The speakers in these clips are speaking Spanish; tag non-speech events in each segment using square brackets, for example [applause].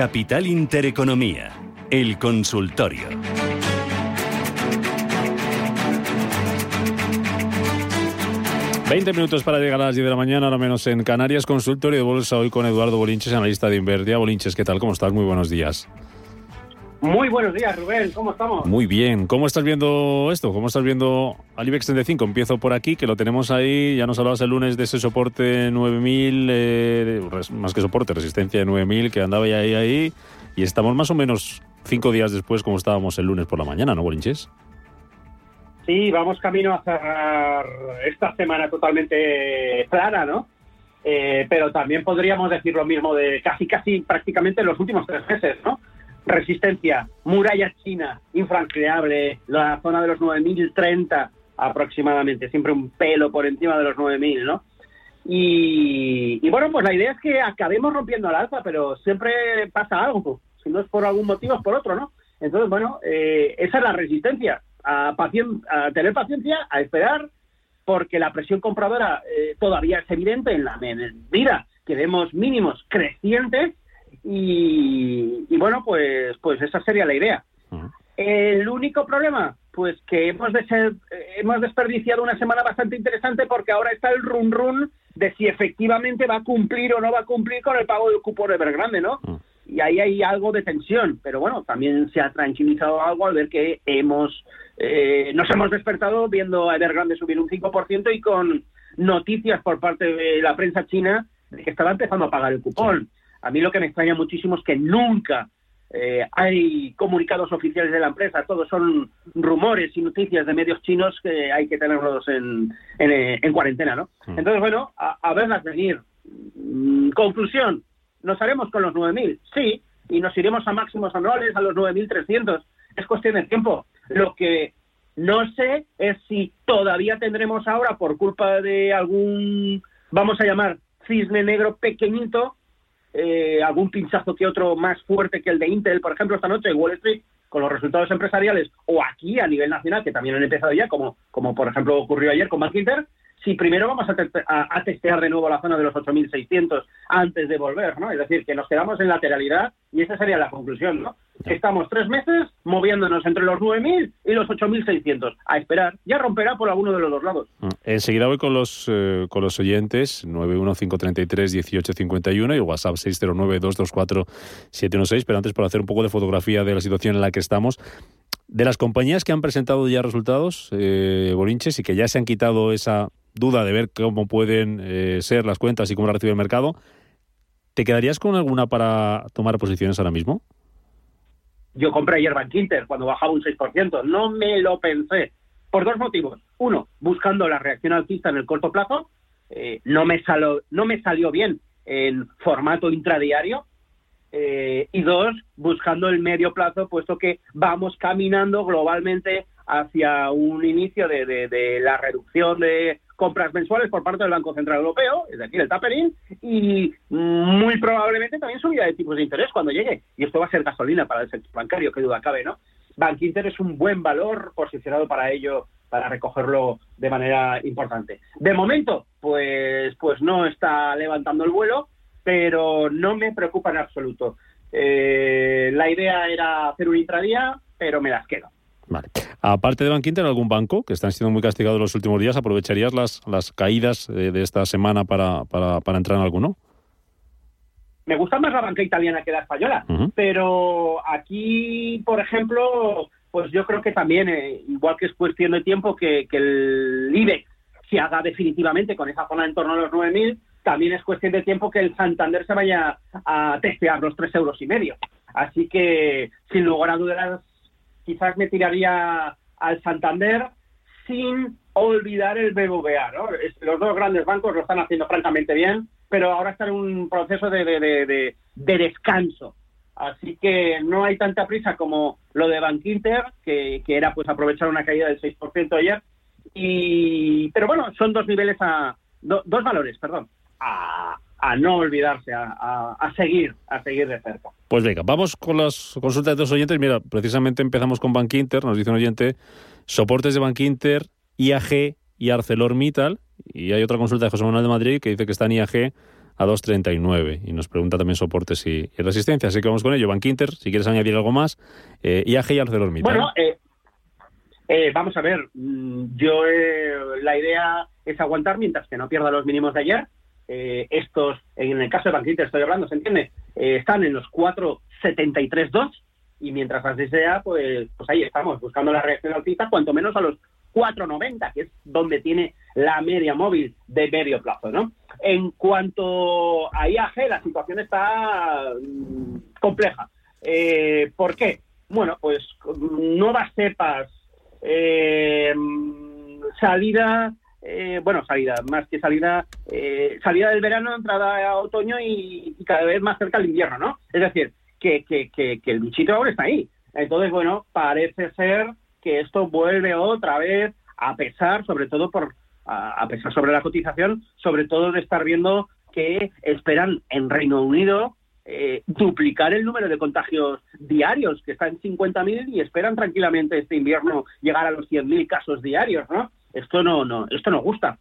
Capital Intereconomía, el consultorio. Veinte minutos para llegar a las 10 de la mañana, ahora menos en Canarias, consultorio de bolsa hoy con Eduardo Bolinches, analista de Invertia. Bolinches, ¿qué tal? ¿Cómo estás? Muy buenos días. Muy buenos días, Rubén. ¿Cómo estamos? Muy bien. ¿Cómo estás viendo esto? ¿Cómo estás viendo al IBEX 35? Empiezo por aquí, que lo tenemos ahí. Ya nos hablabas el lunes de ese soporte 9000, eh, más que soporte, resistencia de 9000, que andaba ahí, ahí. Y estamos más o menos cinco días después, como estábamos el lunes por la mañana, ¿no, Bolinches? Sí, vamos camino a cerrar esta semana totalmente clara, ¿no? Eh, pero también podríamos decir lo mismo de casi, casi prácticamente los últimos tres meses, ¿no? Resistencia, muralla china, infranqueable, la zona de los 9.030 aproximadamente, siempre un pelo por encima de los 9.000, ¿no? Y, bueno, pues la idea es que acabemos rompiendo al alza, pero siempre pasa algo, si no es por algún motivo es por otro, ¿no? Entonces, bueno, eh, esa es la resistencia, a, a, tener paciencia, a esperar, porque la presión compradora eh, todavía es evidente en la medida que vemos mínimos crecientes y, bueno, pues, pues esa sería la idea. El único problema, pues que hemos, de ser, hemos desperdiciado una semana bastante interesante porque ahora está el run run de si efectivamente va a cumplir o no va a cumplir con el pago del cupo de Evergrande, ¿no? Y ahí hay algo de tensión, pero bueno, también se ha tranquilizado algo al ver que hemos eh, nos hemos despertado viendo a Evergrande subir un 5% y con noticias por parte de la prensa china de que estaba empezando a pagar el cupón. A mí lo que me extraña muchísimo es que nunca eh, hay comunicados oficiales de la empresa, todos son rumores y noticias de medios chinos que hay que tenerlos en, en, cuarentena, ¿no? Hmm. Entonces, bueno, a, verlas venir. Mm, conclusión, ¿nos haremos con los 9.000? Sí, y nos iremos a máximos anuales, a los 9.300. Es cuestión de tiempo. Lo que no sé es si todavía tendremos ahora, por culpa de algún, vamos a llamar, cisne negro pequeñito, eh, algún pinchazo que otro más fuerte que el de Intel, por ejemplo, esta noche en Wall Street, con los resultados empresariales, o aquí a nivel nacional, que también han empezado ya, como, como por ejemplo ocurrió ayer con Bank Inter, si primero vamos a, a, testear de nuevo la zona de los 8.600 antes de volver, ¿no? Es decir, que nos quedamos en lateralidad y esa sería la conclusión, ¿no? Estamos tres meses moviéndonos entre los 9.000 y los 8.600. A esperar. Ya romperá por alguno de los dos lados. Mm. Enseguida voy con los, eh, con los oyentes. 915331851 y WhatsApp 609224716. Pero antes, para hacer un poco de fotografía de la situación en la que estamos. De las compañías que han presentado ya resultados, eh, Bolinches, y que ya se han quitado esa duda de ver cómo pueden eh, ser las cuentas y cómo la recibe el mercado, ¿te quedarías con alguna para tomar posiciones ahora mismo? Yo compré ayer Bank Inter cuando bajaba un 6%. No me lo pensé. Por dos motivos. Uno, buscando la reacción alcista en el corto plazo. Eh, no, me salió, no me salió bien en formato intradiario. Eh, y dos, buscando el medio plazo, puesto que vamos caminando globalmente hacia un inicio de, de la reducción de compras mensuales por parte del Banco Central Europeo, es decir, el tapering, y muy probablemente también subida de tipos de interés cuando llegue. Y esto va a ser gasolina para el sector bancario, que duda cabe, ¿no? Bank Inter es un buen valor posicionado para ello, para recogerlo de manera importante. De momento, pues, pues no está levantando el vuelo, pero no me preocupa en absoluto. Eh, la idea era hacer un intradía, pero me las quedo. Vale. Aparte de Bank Inter, ¿algún banco que están siendo muy castigados los últimos días? ¿Aprovecharías las, las caídas de, esta semana para, para, entrar en alguno? Me gusta más la banca italiana que la española, pero aquí, por ejemplo, pues yo creo que también, eh, igual que es cuestión de tiempo que, que el IBEX se haga definitivamente con esa zona en torno a los 9.000, también es cuestión de tiempo que el Santander se vaya a testear los tres euros y medio. Así que, sin lugar a dudas, quizás me tiraría al Santander sin olvidar el BBVA. ¿no? Los dos grandes bancos lo están haciendo francamente bien, pero ahora están en un proceso de, de, descanso. Así que no hay tanta prisa como lo de Bank Inter, que, era pues aprovechar una caída del 6% ayer. Y, pero bueno, son dos niveles a, dos valores, perdón, a, a no olvidarse, a, a, seguir, a seguir de cerca. Pues venga, vamos con las consultas de los oyentes. Mira, precisamente empezamos con Bank Inter, nos dice un oyente, soportes de Bank Inter, IAG y ArcelorMittal. Y hay otra consulta de José Manuel de Madrid que dice que está en IAG a 2.39 y nos pregunta también soportes y, resistencia. Así que vamos con ello. Bank Inter, si quieres añadir algo más. Eh, IAG y ArcelorMittal. Bueno, eh, eh, vamos a ver. Mm, yo eh, la idea es aguantar mientras que no pierda los mínimos de ayer. Estos, en el caso de Bank estoy hablando, ¿se entiende? están en los 4.73.2 y mientras así sea, pues, pues ahí estamos, buscando la reacción alcista, cuanto menos a los 4,90, que es donde tiene la media móvil de medio plazo, ¿no? En cuanto a IAG, la situación está mm, compleja. Eh, ¿Por qué? Bueno, pues nuevas cepas, eh, salida, eh, bueno, salida, más que salida, salida del verano, entrada a otoño y, cada vez más cerca al invierno, ¿no? Es decir, que, que el bichito ahora está ahí. Entonces, bueno, parece ser que esto vuelve otra vez a pesar, sobre todo por a pesar sobre la cotización, sobre todo de estar viendo que esperan en Reino Unido eh, duplicar el número de contagios diarios, que está en 50.000 y esperan tranquilamente este invierno llegar a los 100.000 casos diarios, ¿no? Esto no, no, esto no gusta.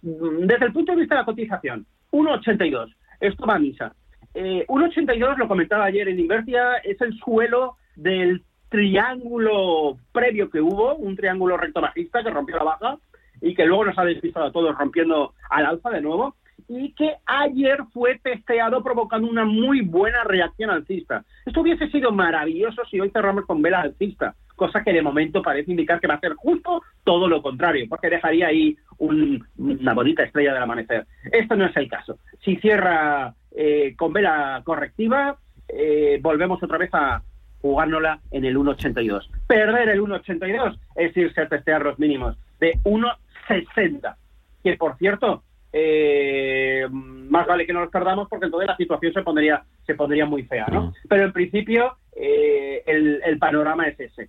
Desde el punto de vista de la cotización, 1,82, esto va a misa. Eh, 1,82, lo comentaba ayer en Invertia, es el suelo del triángulo previo que hubo, un triángulo recto bajista que rompió la baja y que luego nos ha despistado a todos rompiendo al alza de nuevo y que ayer fue testeado provocando una muy buena reacción alcista. Esto hubiese sido maravilloso si hoy cerramos con vela alcista, cosa que de momento parece indicar que va a ser justo todo lo contrario, porque dejaría ahí una bonita estrella del amanecer. Esto no es el caso. Si cierra eh, con vela correctiva, eh, volvemos otra vez a, jugándola en el 1.82. Perder el 1.82 es irse a testear los mínimos de 1.60, que por cierto, eh, más vale que no los perdamos porque entonces la situación se pondría, se pondría muy fea, ¿no? Mm. Pero en principio eh, el, panorama es ese.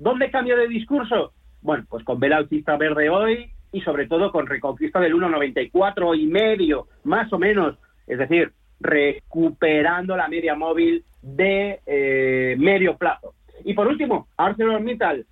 ¿Dónde cambio de discurso? Bueno, pues con vela autista verde hoy y sobre todo con reconquista del 1.94 y medio, más o menos, es decir, recuperando la media móvil de eh, medio plazo. Y por último, ArcelorMittal,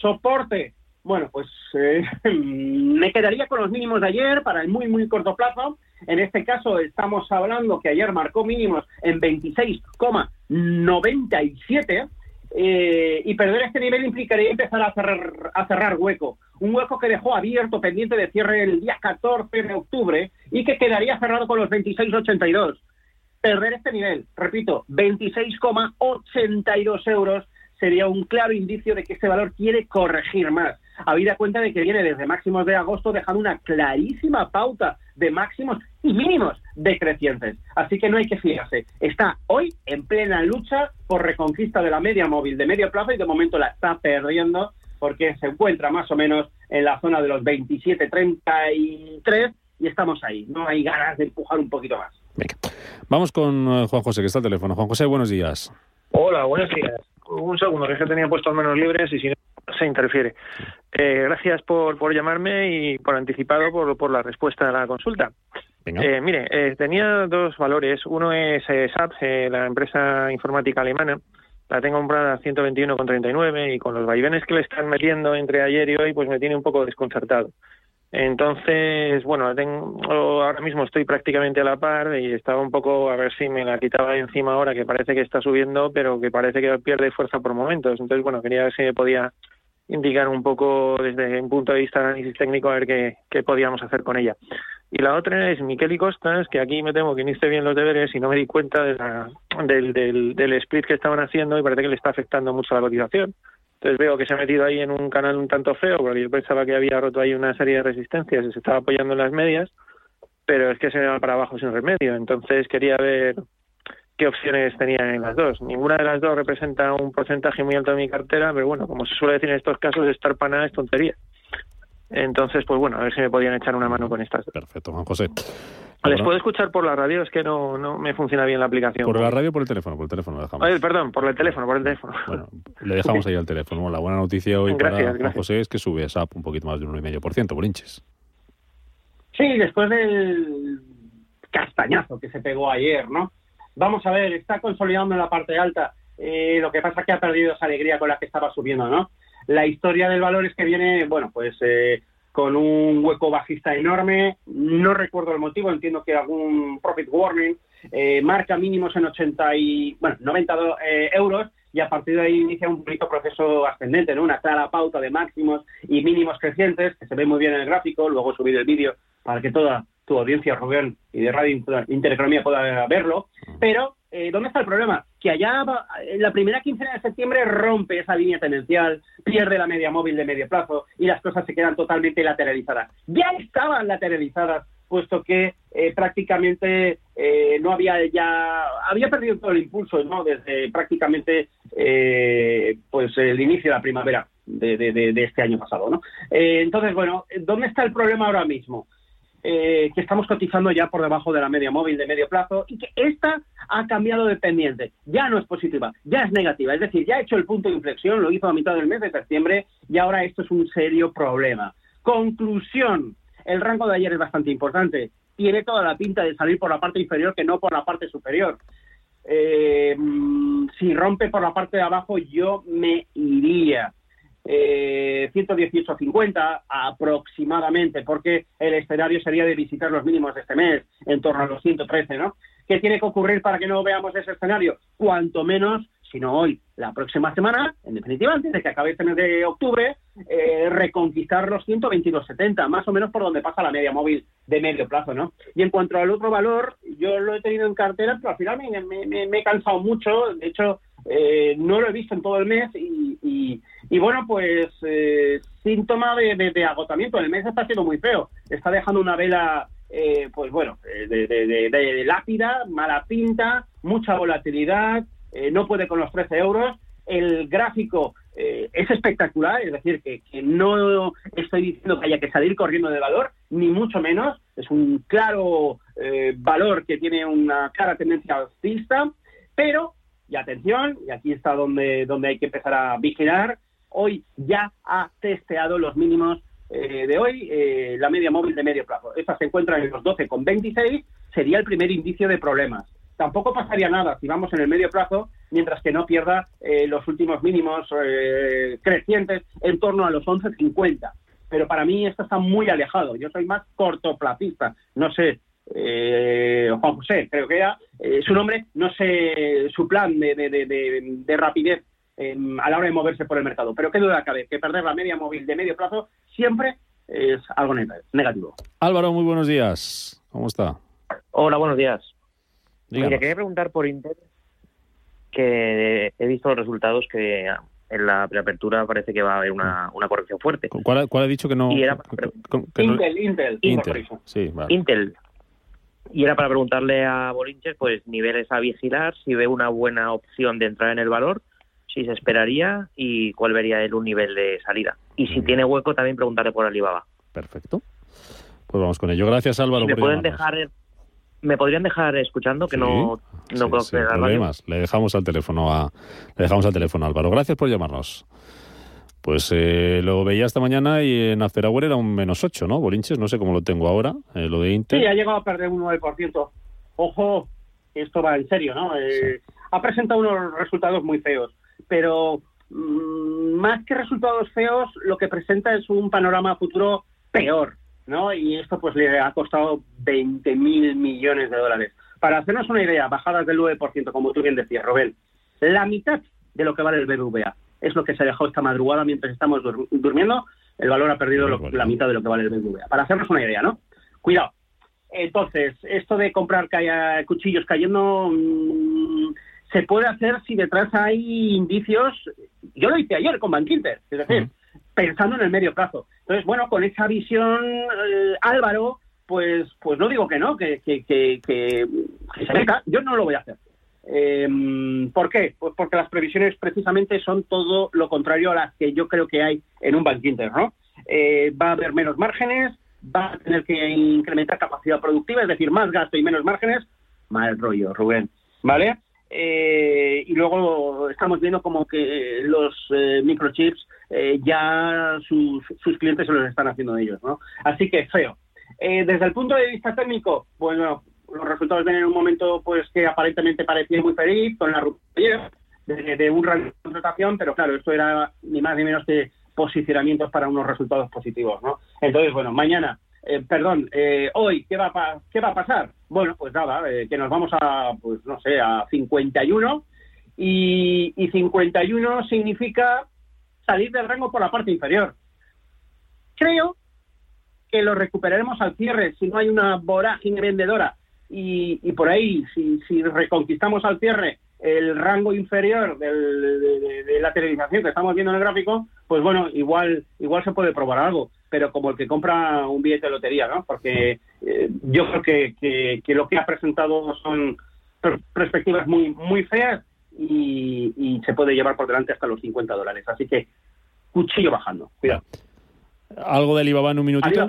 soporte. Bueno, pues eh, [laughs] me quedaría con los mínimos de ayer para el muy, muy corto plazo. En este caso estamos hablando que ayer marcó mínimos en 26,97 eh, y perder este nivel implicaría empezar a cerrar, a cerrar hueco. Un hueco que dejó abierto pendiente de cierre el día 14 de octubre y que quedaría cerrado con los 26,82 perder este nivel, repito, 26,82 euros sería un claro indicio de que este valor quiere corregir más. Habida cuenta de que viene desde máximos de agosto dejando una clarísima pauta de máximos y mínimos decrecientes. Así que no hay que fiarse. Está hoy en plena lucha por reconquista de la media móvil de medio plazo y de momento la está perdiendo porque se encuentra más o menos en la zona de los 27.33 y estamos ahí. No hay ganas de empujar un poquito más. Vamos con eh, Juan José, que está al teléfono. Juan José, buenos días. Hola, buenos días. Un segundo, que es que tenía puestos menos libres y si no se interfiere. Eh, gracias por, por llamarme y por anticipado por, por la respuesta a la consulta. Eh, mire, eh, tenía dos valores. Uno es SAP, la empresa informática alemana. La tengo comprada a 121,39 y con los vaivenes que le están metiendo entre ayer y hoy, pues me tiene un poco desconcertado. Entonces, bueno, tengo, ahora mismo estoy prácticamente a la par y estaba un poco a ver si me la quitaba encima ahora, que parece que está subiendo, pero que parece que pierde fuerza por momentos. Entonces, bueno, quería ver si me podía indicar un poco desde un punto de vista de análisis técnico a ver qué, qué podíamos hacer con ella. Y la otra es Miquel y Costas, que aquí me temo que no hice bien los deberes y no me di cuenta de la, del, del, del split que estaban haciendo y parece que le está afectando mucho la cotización. Entonces veo que se ha metido ahí en un canal un tanto feo, porque yo pensaba que había roto ahí una serie de resistencias y se estaba apoyando en las medias, pero es que se va para abajo sin remedio. Entonces quería ver qué opciones tenía en las dos. Ninguna de las dos representa un porcentaje muy alto de mi cartera, pero bueno, como se suele decir en estos casos, estar para nada es tontería. Entonces, pues bueno, a ver si me podían echar una mano con estas. Perfecto, Juan José. ¿Les puedo escuchar por la radio? Es que no, no me funciona bien la aplicación. ¿Por la radio o por el teléfono? Por el teléfono lo dejamos. perdón, por el teléfono, por el teléfono. Bueno, le dejamos ahí al teléfono. la buena noticia hoy para Juan José es que sube SAP un poquito más de un 1,5% por hinches. Sí, después del castañazo que se pegó ayer, ¿no? Vamos a ver, está consolidando en la parte alta. Eh, lo que pasa es que ha perdido esa alegría con la que estaba subiendo, ¿no? La historia del valor es que viene, bueno, pues eh, con un hueco bajista enorme. No recuerdo el motivo, entiendo que algún profit warning. Eh, marca mínimos en 80 y, bueno, 90 eh, euros y a partir de ahí inicia un bonito proceso ascendente, ¿no? Una clara pauta de máximos y mínimos crecientes que se ve muy bien en el gráfico. Luego subir el vídeo para que toda tu audiencia, Rubén, y de Radio Intereconomía pueda verlo. Pero eh, ¿dónde está el problema? Que allá en la primera quincena de septiembre rompe esa línea tendencial, pierde la media móvil de medio plazo y las cosas se quedan totalmente lateralizadas. Ya estaban lateralizadas, puesto que eh, prácticamente eh, no había ya había perdido todo el impulso, ¿no? Desde prácticamente pues el inicio de la primavera de, de este año pasado, ¿no? entonces, bueno, ¿dónde está el problema ahora mismo? Eh, que estamos cotizando ya por debajo de la media móvil de medio plazo y que esta ha cambiado de pendiente. Ya no es positiva, ya es negativa. Es decir, ya ha hecho el punto de inflexión, lo hizo a mitad del mes de septiembre y ahora esto es un serio problema. Conclusión, el rango de ayer es bastante importante. Tiene toda la pinta de salir por la parte inferior que no por la parte superior. Eh, si rompe por la parte de abajo, yo me iría eh, 118.50 aproximadamente, porque el escenario sería de visitar los mínimos de este mes, en torno a los 113, ¿no? ¿Qué tiene que ocurrir para que no veamos ese escenario? Cuanto menos, si no hoy, la próxima semana, en definitiva, antes de que acabe este mes de octubre, eh, reconquistar los 122.70, más o menos por donde pasa la media móvil de medio plazo, ¿no? Y en cuanto al otro valor, yo lo he tenido en cartera, pero al final me, me he cansado mucho, de hecho, eh, no lo he visto en todo el mes y, bueno, pues eh, síntoma de, agotamiento. El mes está siendo muy feo. Está dejando una vela, eh, pues bueno, de, lápida, mala pinta, mucha volatilidad, no puede con los 13 euros. El gráfico es espectacular, es decir, que, que, no estoy diciendo que haya que salir corriendo de valor, ni mucho menos. Es un claro valor que tiene una clara tendencia alcista, pero y atención, y aquí está donde, donde hay que empezar a vigilar, hoy ya ha testeado los mínimos eh, de hoy, eh, la media móvil de medio plazo. Esta se encuentra en los 12,26, sería el primer indicio de problemas. Tampoco pasaría nada si vamos en el medio plazo, mientras que no pierda eh, los últimos mínimos crecientes en torno a los 11,50. Pero para mí esto está muy alejado. Yo soy más cortoplacista. No sé, eh, Juan José, creo que era eh, su nombre, no sé su plan de, rapidez em, a la hora de moverse por el mercado. Pero qué duda cabe, que perder la media móvil de medio plazo siempre es algo negativo. Álvaro, muy buenos días. ¿Cómo está? Hola, buenos días. quería preguntar por Intel, que he visto los resultados que en la preapertura parece que va a haber una, corrección fuerte. ¿Cuál, ha dicho que no? Intel, Intel, Intel, Intel. Y era para preguntarle a Bolinches, pues niveles a vigilar, si ve una buena opción de entrar en el valor, si se esperaría y cuál vería él un nivel de salida. Y si tiene hueco, también preguntarle por Alibaba. Perfecto. Pues vamos con ello. Gracias, Álvaro. me pueden dejar, me podrían dejar escuchando que no, no puedo sí, Le dejamos al teléfono a, le dejamos al teléfono, Álvaro. Gracias por llamarnos. Pues eh, lo veía esta mañana y en After era un menos 8, ¿no? Bolinches, no sé cómo lo tengo ahora, eh, lo de Inter. Sí, ha llegado a perder un 9%. Ojo, esto va en serio, ¿no? Eh, ha presentado unos resultados muy feos, pero mm, más que resultados feos, lo que presenta es un panorama futuro peor, ¿no? Y esto pues le ha costado 20 mil millones de dólares. Para hacernos una idea, bajadas del 9%, como tú bien decías, Robel, la mitad de lo que vale el BBVA es lo que se dejó esta madrugada mientras estamos durmiendo. El valor ha perdido la mitad de lo que vale el BBVA. Para hacernos una idea, ¿no? Cuidado. Entonces, esto de comprar cuchillos cayendo mm, se puede hacer si detrás hay indicios. Yo lo hice ayer con Bankinter, es decir, pensando en el medio plazo. Entonces, bueno, con esa visión, eh, Álvaro, pues, pues no digo que no, que, que, que, que se venga. Yo no lo voy a hacer. Eh, ¿Por qué? Pues porque las previsiones precisamente son todo lo contrario a las que yo creo que hay en un Bank Inter, ¿no? Eh, va a haber menos márgenes, va a tener que incrementar capacidad productiva, es decir, más gasto y menos márgenes. Mal rollo, Rubén, ¿vale? Eh, y luego estamos viendo como que los eh, microchips ya sus, sus, clientes se los están haciendo ellos, ¿no? Así que feo. desde el punto de vista técnico, bueno, los resultados vienen en un momento pues que aparentemente parecía muy feliz con la ruptura de, de un rango de contratación, pero claro, esto era ni más ni menos que, posicionamientos para unos resultados positivos, ¿no? Entonces, bueno, mañana, eh, perdón, eh, hoy, ¿qué va, a ¿qué va a pasar? Bueno, pues nada, que nos vamos a, pues no sé, a 51 y, y 51 significa salir del rango por la parte inferior. Creo que lo recuperaremos al cierre si no hay una vorágine vendedora y, y por ahí, si, si reconquistamos al cierre el rango inferior de, la televisación que estamos viendo en el gráfico, pues bueno, igual igual se puede probar algo, pero como el que compra un billete de lotería, ¿no? Porque eh, yo creo que, que, lo que ha presentado son perspectivas muy muy feas y, y, se puede llevar por delante hasta los 50 dólares. Así que cuchillo bajando, cuidado. ¿Algo de Alibaba en un minutito?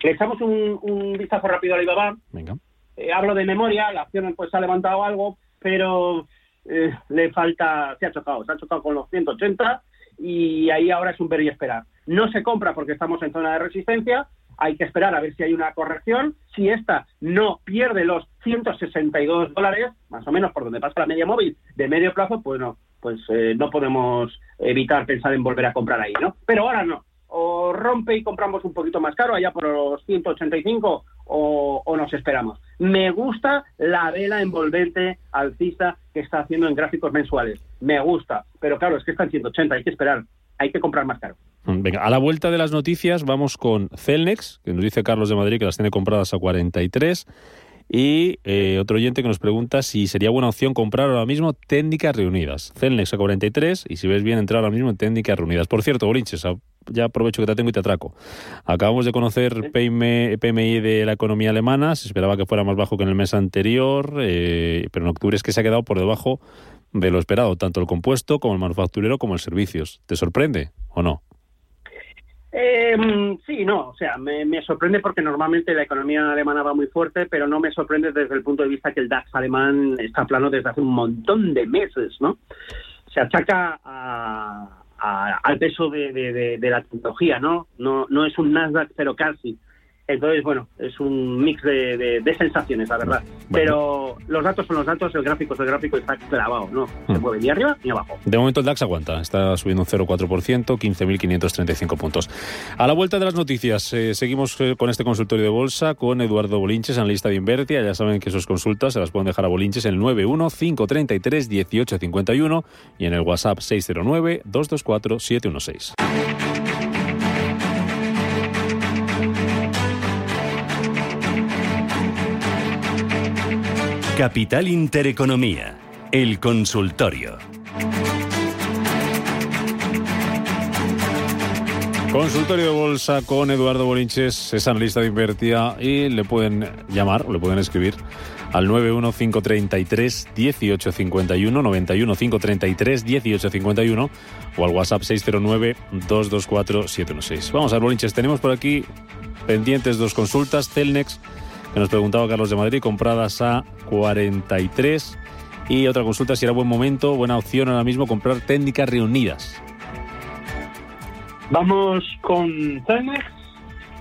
Le echamos un, un vistazo rápido a Alibaba. Venga. Eh, hablo de memoria, la acción pues ha levantado algo, pero eh, le falta, se ha chocado, se ha chocado con los 180 y ahí ahora es un ver y esperar. No se compra porque estamos en zona de resistencia, hay que esperar a ver si hay una corrección. Si esta no pierde los 162 dólares, más o menos por donde pasa la media móvil de medio plazo, pues no, pues eh, no podemos evitar pensar en volver a comprar ahí, ¿no? Pero ahora no. O rompe y compramos un poquito más caro, allá por los 185, o, o nos esperamos. Me gusta la vela envolvente alcista que está haciendo en gráficos mensuales. Me gusta. Pero claro, es que está en 180, hay que esperar. Hay que comprar más caro. Mm, venga, a la vuelta de las noticias vamos con Celnex, que nos dice Carlos de Madrid que las tiene compradas a 43. Y eh, otro oyente que nos pregunta si sería buena opción comprar ahora mismo técnicas reunidas. Celnex a 43 y si ves bien entrar ahora mismo en técnicas reunidas. Por cierto, Bolinches, ya aprovecho que te tengo y te atraco. Acabamos de conocer PMI, PMI de la economía alemana, se esperaba que fuera más bajo que en el mes anterior, eh, pero en octubre es que se ha quedado por debajo de lo esperado, tanto el compuesto como el manufacturero como el servicios. ¿Te sorprende o no? Eh, sí, no, o sea, me, sorprende porque normalmente la economía alemana va muy fuerte, pero no me sorprende desde el punto de vista que el DAX alemán está plano desde hace un montón de meses, ¿no? Se achaca al peso de, la tecnología, ¿no? ¿no? No es un Nasdaq, pero casi. Entonces, bueno, es un mix de, sensaciones, la verdad. Pero los datos son los datos, el gráfico es el gráfico y está clavado, ¿no? Se mm. mueve ni arriba ni abajo. De momento el DAX aguanta, está subiendo un 0,4%, 15.535 puntos. A la vuelta de las noticias, eh, seguimos eh, con este consultorio de bolsa con Eduardo Bolinches, analista de Invertia. Ya saben que sus consultas se las pueden dejar a Bolinches en el 915331851 y en el WhatsApp 609 224 716. Capital Intereconomía, el consultorio. Consultorio de bolsa con Eduardo Bolinches, es analista de Invertia y le pueden llamar le pueden escribir al 91533 1851 91533 1851 o al WhatsApp 609 224 716. Vamos a ver, Bolinches, tenemos por aquí pendientes dos consultas, Celnex que nos preguntaba Carlos de Madrid, compradas a 43. Y otra consulta, si era buen momento, buena opción ahora mismo comprar técnicas reunidas. Vamos con Celnex.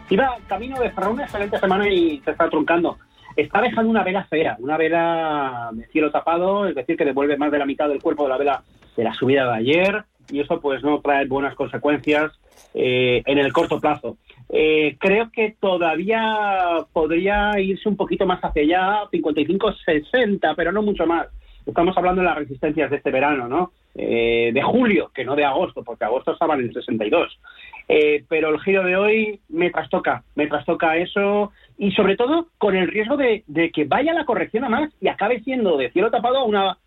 Iba camino de cerrar una excelente semana y se está truncando. Está dejando una vela fea, una vela de cielo tapado, es decir, que devuelve más de la mitad del cuerpo de la vela de la subida de ayer y eso pues no trae buenas consecuencias eh, en el corto plazo. Eh, creo que todavía podría irse un poquito más hacia allá, 55-60, pero no mucho más. Estamos hablando de las resistencias de este verano, ¿no? Eh, de julio, que no de agosto, porque agosto estaban en 62. Eh, pero el giro de hoy me trastoca, me trastoca eso y sobre todo con el riesgo de, de que vaya la corrección a más y acabe siendo de cielo tapado una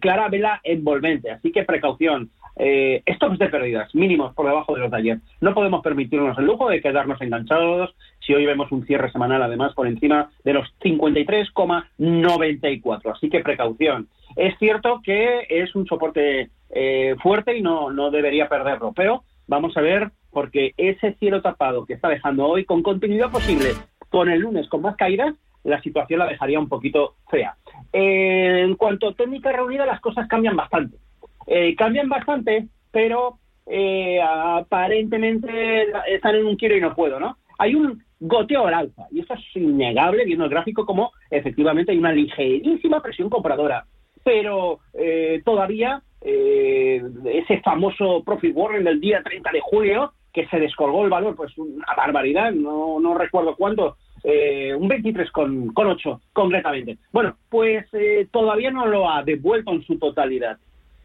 clara vela envolvente. Así que precaución eh, stops de pérdidas mínimos por debajo de los de ayer. No podemos permitirnos el lujo de quedarnos enganchados si hoy vemos un cierre semanal además por encima de los 53,94. Así que precaución. Es cierto que es un soporte eh, fuerte y no, no debería perderlo, pero vamos a ver porque ese cielo tapado que está dejando hoy con continuidad posible con el lunes con más caídas, la situación la dejaría un poquito fea. Eh, en cuanto a técnica reunida, las cosas cambian bastante. Eh, cambian bastante, pero eh, aparentemente están en un quiero y no puedo, ¿no? Hay un goteo al alza, y esto es innegable viendo el gráfico como efectivamente hay una ligerísima presión compradora, pero eh, todavía eh, ese famoso profit warning del día 30 de julio, que se descolgó el valor, pues una barbaridad, no, no recuerdo cuánto, eh, un 23 con, con 8 concretamente. Bueno, pues eh, todavía no lo ha devuelto en su totalidad.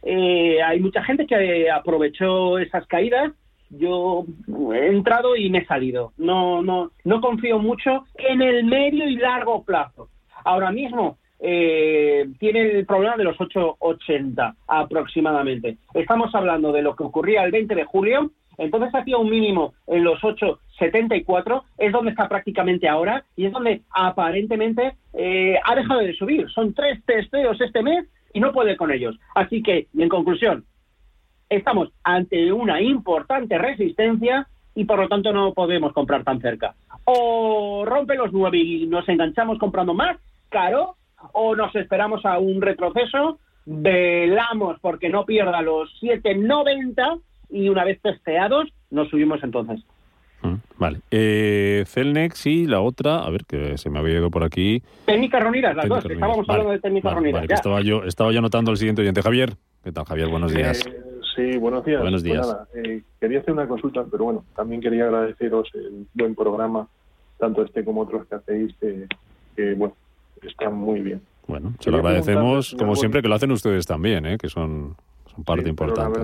Eh, hay mucha gente que aprovechó esas caídas. Yo he entrado y me he salido. No, no, no confío mucho en el medio y largo plazo. Ahora mismo eh, tiene el problema de los 8,80 aproximadamente. Estamos hablando de lo que ocurría el 20 de julio, entonces hacía un mínimo en los 8,74, es donde está prácticamente ahora y es donde aparentemente eh, ha dejado de subir. Son tres testeos este mes y no puede con ellos. Así que, en conclusión, estamos ante una importante resistencia y por lo tanto no podemos comprar tan cerca. O rompe los 9 y nos enganchamos comprando más caro o nos esperamos a un retroceso, velamos porque no pierda los 7,90 y una vez testeados nos subimos entonces. Vale. Eh, Celnex y la otra, a ver, que se me había ido por aquí. Técnicas reunidas, las dos. Estábamos hablando de técnicas reunidas. estaba, yo, estaba yo notando el siguiente oyente. Javier, ¿qué tal, Javier? Buenos días. Eh, sí, buenos días. Buenos días. Pues eh, quería hacer una consulta, pero bueno, también quería agradeceros el buen programa, tanto este como otros que hacéis, que bueno, está muy bien. Bueno, se lo agradecemos, como siempre, que lo hacen ustedes también, ¿eh? que son, son parte importante.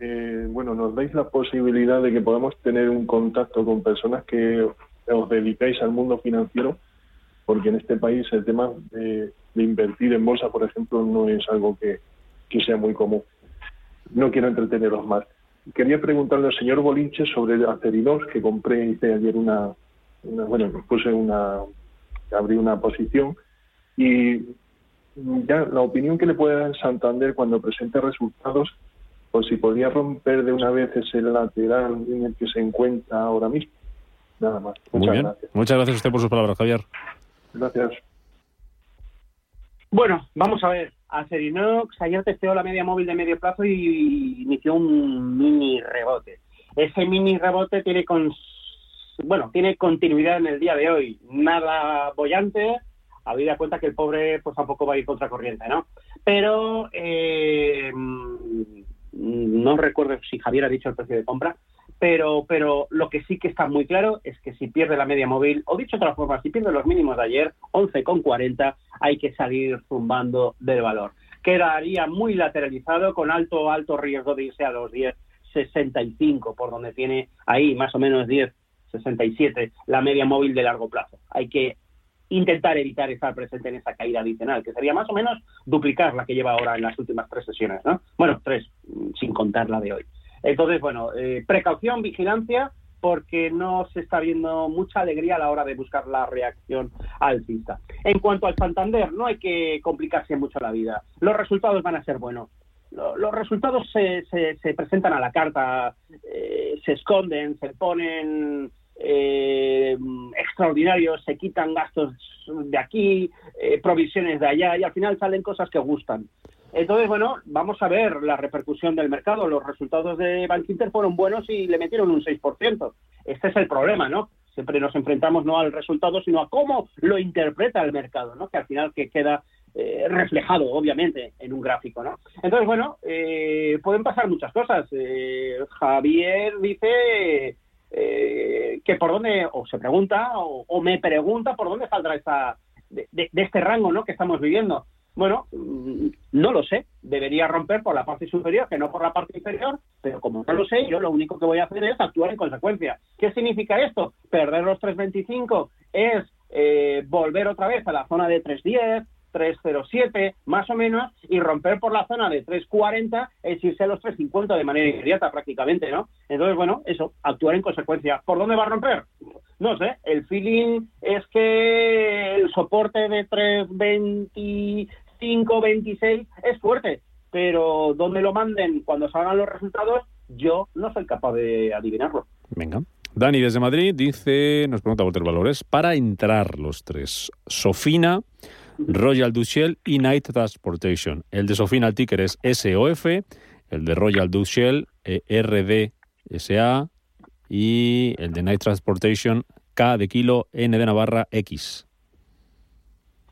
Eh, bueno, nos dais la posibilidad de que podamos tener un contacto con personas que os dedicáis al mundo financiero, porque en este país el tema de, invertir en bolsa, por ejemplo, no es algo que, que sea muy común. No quiero entreteneros más. Quería preguntarle al señor Bolinche sobre Acerinos, que compré, hice ayer una, una bueno, puse una, abrí una posición y ya la opinión que le puede dar Santander cuando presente resultados, si podría romper de una vez ese lateral en el que se encuentra ahora mismo. Nada más. Muchas Muy bien. Gracias. Muchas gracias a usted por sus palabras, Javier. Gracias. Bueno, vamos a ver. Acerinox ayer testeó la media móvil de medio plazo y inició un mini rebote. Ese mini rebote tiene con bueno, tiene continuidad en el día de hoy. Nada bollante, habida cuenta que el pobre pues tampoco va a ir contra corriente, ¿no? Pero eh, no recuerdo si Javier ha dicho el precio de compra, pero, pero lo que sí que está muy claro es que si pierde la media móvil, o dicho de otra forma, si pierde los mínimos de ayer, 11,40, hay que salir zumbando del valor. Quedaría muy lateralizado con alto, alto riesgo de irse a los 10,65, por donde tiene ahí más o menos 10 67, la media móvil de largo plazo. Hay que intentar evitar estar presente en esa caída adicional, que sería más o menos duplicar la que lleva ahora en las últimas tres sesiones, ¿no? Bueno, tres, mm, sin contar la de hoy. Entonces, bueno, eh, precaución, vigilancia, porque no se está viendo mucha alegría a la hora de buscar la reacción alcista. En cuanto al Santander, no hay que complicarse mucho la vida. Los resultados van a ser buenos los resultados se, se, presentan a la carta, eh, se esconden, se ponen eh, extraordinarios, se quitan gastos de aquí, eh, provisiones de allá y al final salen cosas que gustan. Entonces, bueno, vamos a ver la repercusión del mercado. Los resultados de Bank Inter fueron buenos y le metieron un 6%. Este es el problema, ¿no? Siempre nos enfrentamos no al resultado, sino a cómo lo interpreta el mercado, ¿no? Que al final que queda eh, reflejado, obviamente, en un gráfico, ¿no? Entonces, bueno, pueden pasar muchas cosas. Javier dice que por dónde, o se pregunta, o, me pregunta por dónde saldrá esta, de, este rango, ¿no? Que estamos viviendo. Bueno, mm, no lo sé. Debería romper por la parte superior, que no por la parte inferior, pero como no lo sé, yo lo único que voy a hacer es actuar en consecuencia. ¿Qué significa esto? Perder los 3.25 es volver otra vez a la zona de 3.10, 307 más o menos y romper por la zona de 340 es irse a los 350 de manera inmediata prácticamente, ¿no? Entonces, bueno, eso, actuar en consecuencia. ¿Por dónde va a romper? No sé, el feeling es que el soporte de 325, 26 es fuerte, pero donde lo manden cuando salgan los resultados, yo no soy capaz de adivinarlo. Venga. Dani desde Madrid dice, nos pregunta Walter Valores, para entrar los tres, Sofina, Royal Dutch Shell y Night Transportation. El de Sofina, ticker es SOF, el de Royal Dutch Shell, eh, RDSA y el de Night Transportation, K de kilo, N de Navarra, X.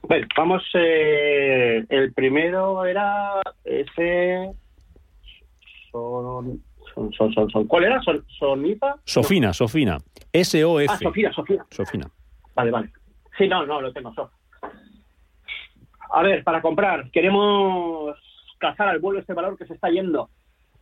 Bueno, vamos, eh, el primero era ese... Son, son, son, son, ¿Cuál era? ¿Son, ¿Sonipa? Sofina, Sofina. S-O-F. Ah, Sofina, Sofina. Sofina. Vale, vale. Sí, no, no, lo tengo. Sof. A ver, para comprar, queremos cazar al vuelo este valor que se está yendo.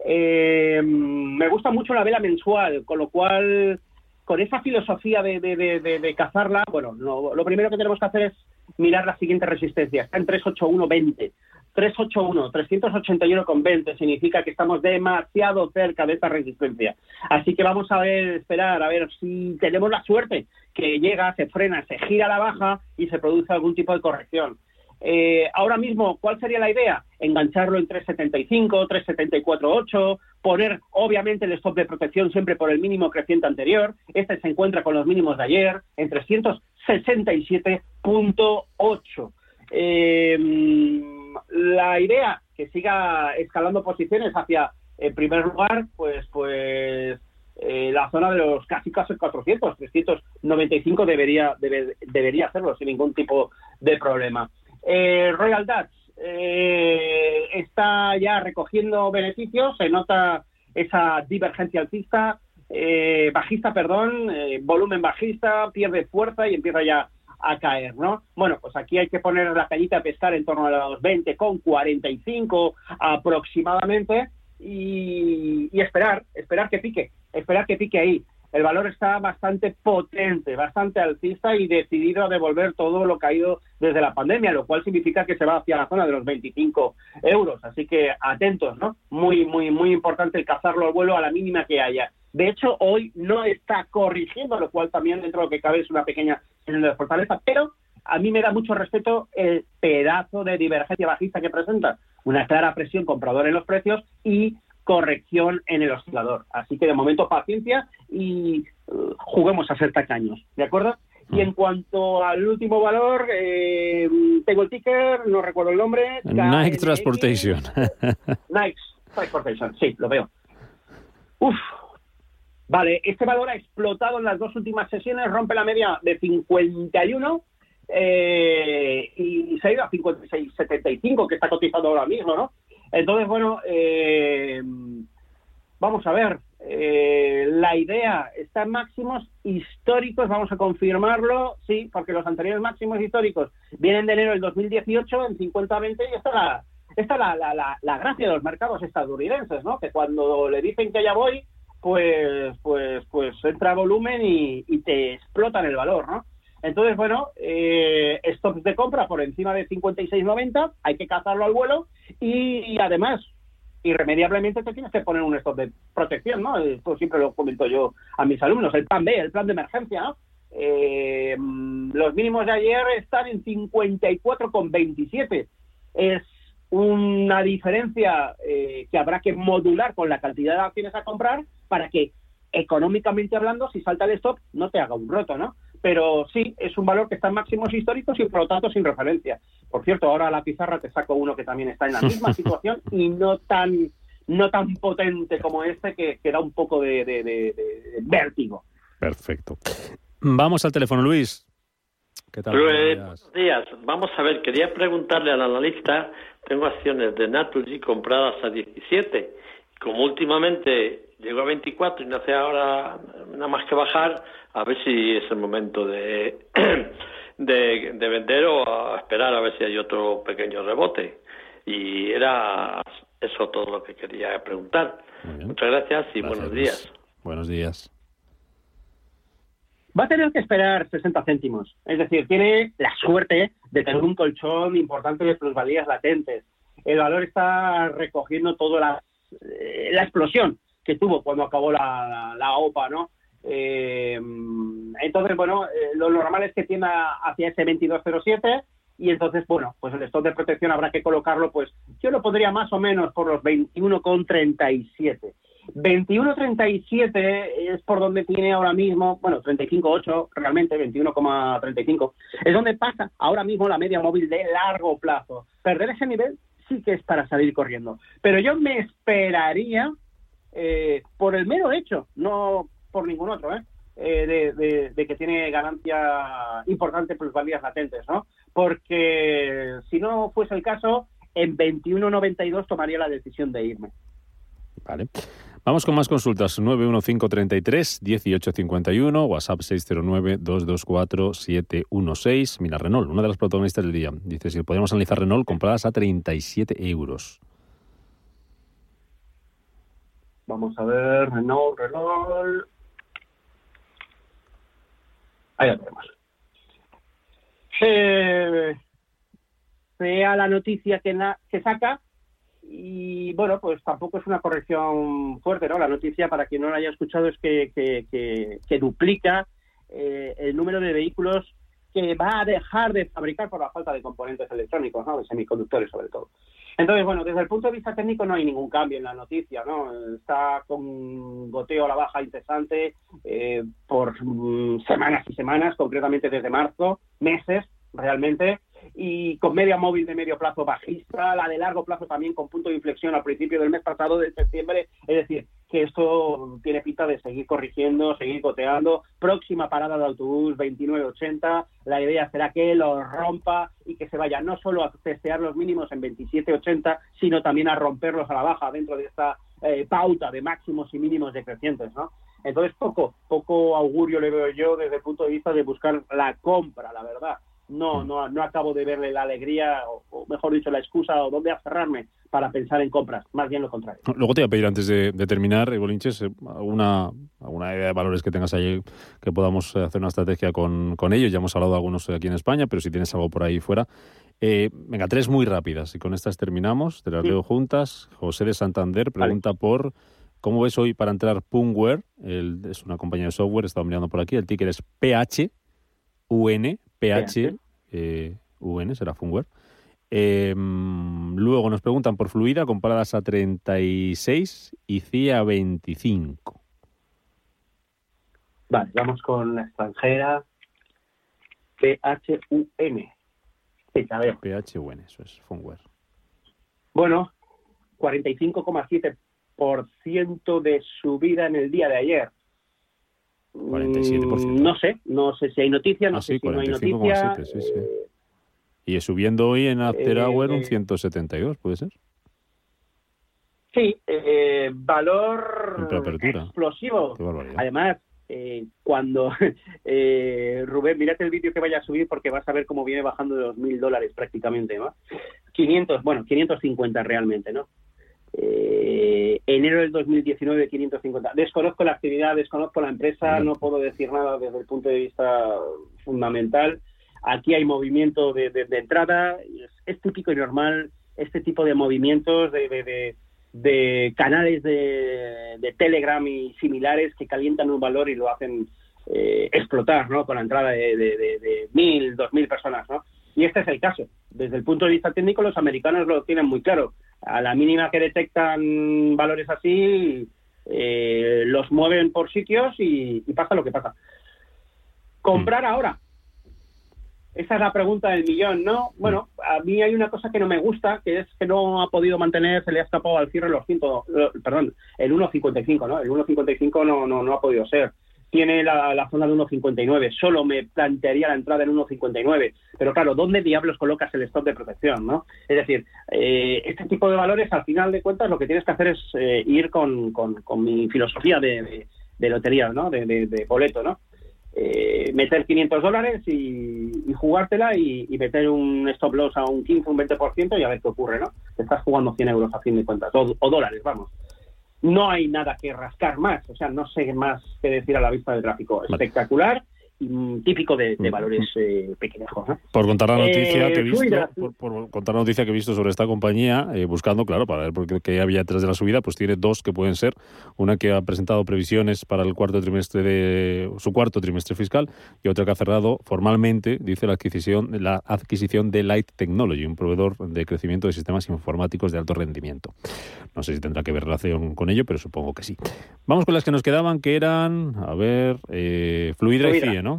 Eh, me gusta mucho la vela mensual, con lo cual, con esa filosofía de, de, de, de cazarla, bueno, lo, primero que tenemos que hacer es mirar la siguiente resistencia. Está en 381.20. 381, 381,20 significa que estamos demasiado cerca de esta resistencia. Así que vamos a ver, esperar, a ver si tenemos la suerte que llega, se frena, se gira a la baja y se produce algún tipo de corrección. Eh, ahora mismo, ¿cuál sería la idea? Engancharlo en 375, 374,8, poner obviamente el stop de protección siempre por el mínimo creciente anterior. Este se encuentra con los mínimos de ayer en 367.8. Eh, la idea que siga escalando posiciones hacia, en primer lugar, pues, pues eh, la zona de los casi casi 400, 395 debería, debe, debería hacerlo sin ningún tipo de problema. Eh, Royal Dutch eh, está ya recogiendo beneficios, se nota esa divergencia alcista, eh, bajista, perdón, eh, volumen bajista, pierde fuerza y empieza ya a caer, ¿no? Bueno, pues aquí hay que poner la cañita a pescar en torno a los 20 con 45 aproximadamente y, y esperar, esperar que pique, esperar que pique ahí el valor está bastante potente, bastante alcista y decidido a devolver todo lo caído desde la pandemia, lo cual significa que se va hacia la zona de los 25 euros. Así que atentos, ¿no? Muy, muy, muy importante el cazarlo al vuelo a la mínima que haya. De hecho, hoy no está corrigiendo, lo cual también dentro de lo que cabe es una pequeña de fortaleza, pero a mí me da mucho respeto el pedazo de divergencia bajista que presenta, una clara presión compradora en los precios y corrección en el oscilador. Así que de momento paciencia y uh, juguemos a ser tacaños, ¿de acuerdo? Y en cuanto al último valor, eh, tengo el ticker, no recuerdo el nombre. Nike Transportation. [laughs] Nike Transportation, sí, lo veo. Uf, vale, este valor ha explotado en las dos últimas sesiones, rompe la media de 51 eh, y se ha ido a 56,75, que está cotizando ahora mismo, ¿no? Entonces, bueno, eh, vamos a ver. Eh, la idea está en máximos históricos, vamos a confirmarlo, sí, porque los anteriores máximos históricos vienen de enero del 2018 en 50-20 y esta es la, esta la, la, la, la, gracia de los mercados estadounidenses, ¿no? Que cuando le dicen que ya voy, pues, pues, pues entra volumen y, y te explotan el valor, ¿no? Entonces, bueno, eh, stocks de compra por encima de 56.90, hay que cazarlo al vuelo y, además, irremediablemente te tienes que poner un stop de protección, ¿no? Esto siempre lo comento yo a mis alumnos, el plan B, el plan de emergencia, ¿no? Eh, los mínimos de ayer están en 54,27. Es una diferencia eh, que habrá que modular con la cantidad de acciones a comprar para que económicamente hablando, si salta el stop, no te haga un roto, ¿no? Pero sí, es un valor que está en máximos históricos y por lo tanto sin referencia. Por cierto, ahora a la pizarra te saco uno que también está en la misma [laughs] situación y no tan no tan potente como este que, que da un poco de, de, de, de, vértigo. Perfecto. Vamos al teléfono, Luis. ¿Qué tal? Buenos días. Vamos a ver, quería preguntarle al analista, tengo acciones de Naturgy compradas a 17. Como últimamente llegó a 24 y no hace ahora nada más que bajar, a ver si es el momento de, [clears throat] de, de, vender o a esperar a ver si hay otro pequeño rebote. Y era eso todo lo que quería preguntar. Muchas gracias y gracias, buenos días. Buenos días. Va a tener que esperar 60 céntimos. Es decir, tiene la suerte de tener un colchón importante de plusvalías latentes. El valor está recogiendo toda la, eh, la explosión que tuvo cuando acabó la, la, OPA, ¿no? Eh, entonces, bueno, eh, lo normal es que tienda hacia ese 2207 y entonces, bueno, pues el stock de protección habrá que colocarlo, pues yo lo pondría más o menos por los 21,37. 21,37 es por donde tiene ahora mismo, bueno, 35,8 realmente, 21,35. Es donde pasa ahora mismo la media móvil de largo plazo. Perder ese nivel sí que es para salir corriendo. Pero yo me esperaría eh, por el mero hecho, no por ningún otro, ¿eh? Eh, de, que tiene ganancia importante plusvalías latentes, ¿no? porque si no fuese el caso, en 21.92 tomaría la decisión de irme. Vale. Vamos con más consultas. 91533-1851, WhatsApp 609-224-716. Mira, Renault, una de las protagonistas del día. Dice, si podemos analizar Renault compradas a 37 euros. Vamos a ver, Renault, Renault. Ahí lo tenemos. Eh, sea la noticia que, que saca, y bueno, pues tampoco es una corrección fuerte, ¿no? La noticia, para quien no la haya escuchado, es que, que, duplica eh, el número de vehículos que va a dejar de fabricar por la falta de componentes electrónicos, ¿no? De semiconductores, sobre todo. Entonces, bueno, desde el punto de vista técnico no hay ningún cambio en la noticia, ¿no? Está con goteo a la baja incesante eh, por mm, semanas y semanas, concretamente desde marzo, meses realmente, y con media móvil de medio plazo bajista, la de largo plazo también con punto de inflexión al principio del mes pasado, de septiembre, es decir, que esto tiene pinta de seguir corrigiendo, seguir goteando. Próxima parada de autobús 29.80, la idea será que lo rompa y que se vaya no solo a testear los mínimos en 27.80, sino también a romperlos a la baja dentro de esta eh, pauta de máximos y mínimos decrecientes, ¿no? Entonces, poco, poco augurio le veo yo desde el punto de vista de buscar la compra, la verdad no, no, no acabo de verle la alegría, o, mejor dicho, la excusa o dónde aferrarme para pensar en compras, más bien lo contrario. Luego te voy a pedir antes de, terminar, Bolinches, eh, alguna, alguna idea de valores que tengas ahí que podamos hacer una estrategia con, con ellos. Ya hemos hablado de algunos aquí en España, pero si tienes algo por ahí fuera. Eh, venga, tres muy rápidas y con estas terminamos, te las leo juntas. José de Santander pregunta por... ¿Cómo ves hoy para entrar Pungware? es una compañía de software, estado mirando por aquí. El ticker es PH, UN, PH, eh, UN, será Funware. Em, luego nos preguntan por Fluida, comparadas a 36 y CIA 25. Vale, vamos con la extranjera PHUN. Sí, PHUN, eso es Funware. Bueno, 45,7% de subida en el día de ayer. 47%. Mm, no sé, no sé si hay noticias, no ah, sé si no hay noticias. Sí, sí. Y subiendo hoy en After eh, Hour un 172, ¿puede ser? Sí, eh, valor explosivo. Además, eh, cuando [laughs] eh, Rubén, mírate el vídeo que vaya a subir porque vas a ver cómo viene bajando de los mil dólares prácticamente, ¿no? 500, bueno, 550 realmente, ¿no? Eh, enero del 2019 550. Desconozco la actividad, desconozco la empresa, no puedo decir nada desde el punto de vista fundamental. Aquí hay movimiento de, entrada, es, típico y normal este tipo de movimientos de, de canales de, Telegram y similares que calientan un valor y lo hacen eh, explotar, ¿no? Con la entrada de, de, mil, dos mil personas, ¿no? Y este es el caso. Desde el punto de vista técnico, los americanos lo tienen muy claro. A la mínima que detectan valores así, eh, los mueven por sitios y, pasa lo que pasa. Comprar ahora. Esa es la pregunta del millón, ¿no? Bueno, a mí hay una cosa que no me gusta, que es que no ha podido mantener, se le ha escapado al cierre los 100, perdón, el 1.55, ¿no? El 1.55 no, no, no ha podido ser tiene la, zona de 1,59. Solo me plantearía la entrada en 1,59. Pero claro, ¿dónde diablos colocas el stop de protección? ¿no? Es decir, eh, este tipo de valores, al final de cuentas, lo que tienes que hacer es eh, ir con, mi filosofía de, lotería, ¿no? de, boleto, ¿no? Eh, meter 500 dólares y, jugártela y, meter un stop loss a un 15, un 20% y a ver qué ocurre, ¿no? Te estás jugando 100 euros a fin de cuentas, o dólares, vamos no hay nada que rascar más, o sea, no sé más que decir a la vista del gráfico. Espectacular típico de, mm. valores eh, pequeños. Por contar la noticia que he eh, visto, por, contar la noticia que he visto sobre esta compañía, eh, buscando, claro, para ver qué había detrás de la subida, pues tiene dos que pueden ser. Una que ha presentado previsiones para el cuarto trimestre de su cuarto trimestre fiscal y otra que ha cerrado formalmente, dice la adquisición, la adquisición de Light Technology, un proveedor de crecimiento de sistemas informáticos de alto rendimiento. No sé si tendrá que ver relación con ello, pero supongo que sí. Vamos con las que nos quedaban, que eran, a ver, Fluidra, y CIE, ¿no?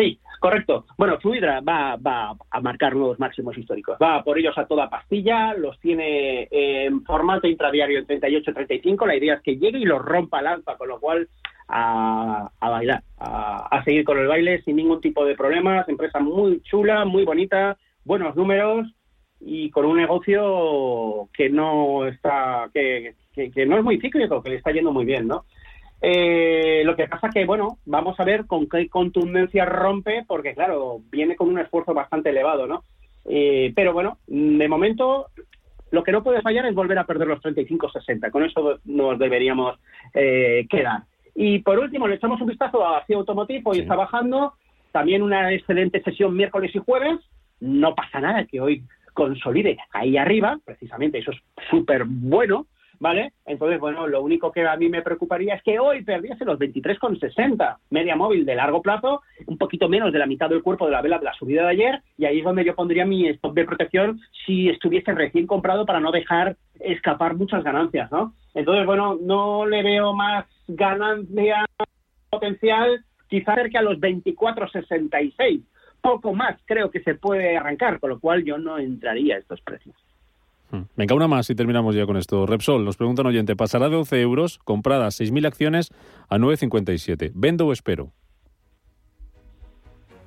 Sí, correcto. Bueno, Fluidra va, va a marcar nuevos máximos históricos. Va por ellos a toda pastilla, los tiene en formato intradiario en 38-35. La idea es que llegue y los rompa al alfa, con lo cual a, bailar, a, seguir con el baile sin ningún tipo de problemas. Empresa muy chula, muy bonita, buenos números y con un negocio que no está, que, que, no es muy cíclico, que le está yendo muy bien, ¿no? Eh, lo que pasa que, bueno, vamos a ver con qué contundencia rompe, porque claro, viene con un esfuerzo bastante elevado, ¿no? Eh, pero bueno, de momento lo que no puede fallar es volver a perder los 35-60. Con eso nos deberíamos eh, quedar. Y por último, le echamos un vistazo a Cia Automotive, hoy está bajando. También una excelente sesión miércoles y jueves. No pasa nada que hoy consolide ahí arriba, precisamente, eso es súper bueno. ¿Vale? Entonces, bueno, lo único que a mí me preocuparía es que hoy perdiese los 23,60 media móvil de largo plazo, un poquito menos de la mitad del cuerpo de la vela de la subida de ayer, y ahí es donde yo pondría mi stop de protección si estuviese recién comprado para no dejar escapar muchas ganancias, ¿no? Entonces, bueno, no le veo más ganancia potencial, quizá cerca a los 24,66. Poco más creo que se puede arrancar, con lo cual yo no entraría a estos precios. Hmm. Venga, una más y terminamos ya con esto. Repsol, nos pregunta un oyente, pasará de 12 euros, compradas 6.000 acciones, a 9,57. ¿Vendo o espero?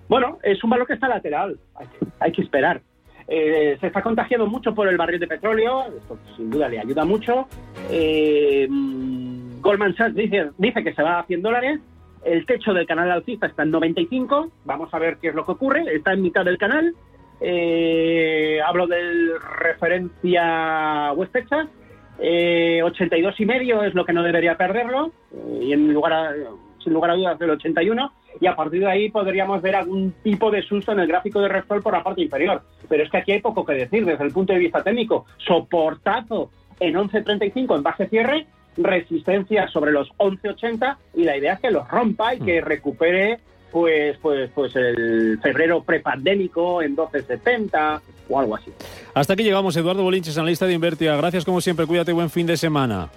Bueno, es un valor que está lateral, hay que, esperar. Eh, se está contagiando mucho por el barril de petróleo, esto sin duda le ayuda mucho. Eh, Goldman Sachs dice, dice que se va a 100 dólares, el techo del canal alcista está en 95, vamos a ver qué es lo que ocurre, está en mitad del canal, eh, hablo del referencia West Texas, eh, 82 y medio es lo que no debería perderlo, eh, y en lugar sin lugar a dudas del 81, y a partir de ahí podríamos ver algún tipo de susto en el gráfico de Repsol por la parte inferior. Pero es que aquí hay poco que decir desde el punto de vista técnico. Soportazo en 11.35 en base cierre, resistencia sobre los 11.80 y la idea es que los rompa y que mm. recupere pues, pues, pues el febrero prepandémico en 12.70 o algo así. Hasta aquí llegamos, Eduardo Bolinches, analista de Invertia. Gracias como siempre, cuídate, buen fin de semana.